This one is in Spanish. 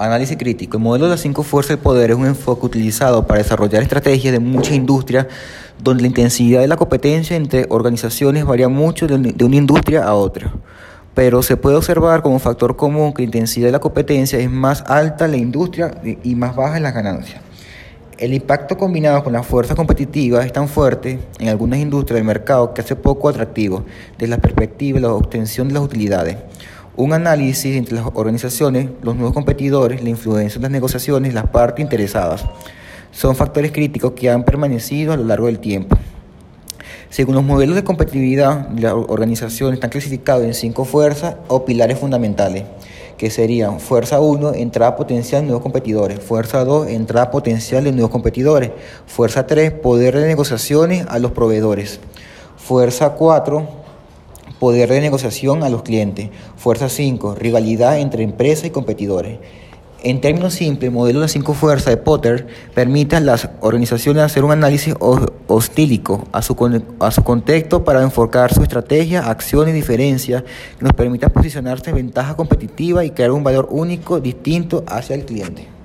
Análisis crítico. El modelo de las cinco fuerzas del poder es un enfoque utilizado para desarrollar estrategias de muchas industrias donde la intensidad de la competencia entre organizaciones varía mucho de una industria a otra. Pero se puede observar como factor común que la intensidad de la competencia es más alta en la industria y más baja en las ganancias. El impacto combinado con la fuerza competitiva es tan fuerte en algunas industrias del mercado que hace poco atractivo desde la perspectiva de la obtención de las utilidades. Un análisis entre las organizaciones, los nuevos competidores, la influencia en las negociaciones, las partes interesadas, son factores críticos que han permanecido a lo largo del tiempo. Según los modelos de competitividad, las organizaciones están clasificadas en cinco fuerzas o pilares fundamentales, que serían fuerza 1, entrada potencial de nuevos competidores, fuerza 2, entrada potencial de nuevos competidores, fuerza 3, poder de negociaciones a los proveedores, fuerza 4, Poder de negociación a los clientes. Fuerza 5. Rivalidad entre empresas y competidores. En términos simples, el modelo de las cinco fuerzas de Potter permite a las organizaciones hacer un análisis hostílico a su, contexto para enfocar su estrategia, acciones y diferencias que nos permitan posicionarse en ventaja competitiva y crear un valor único distinto hacia el cliente.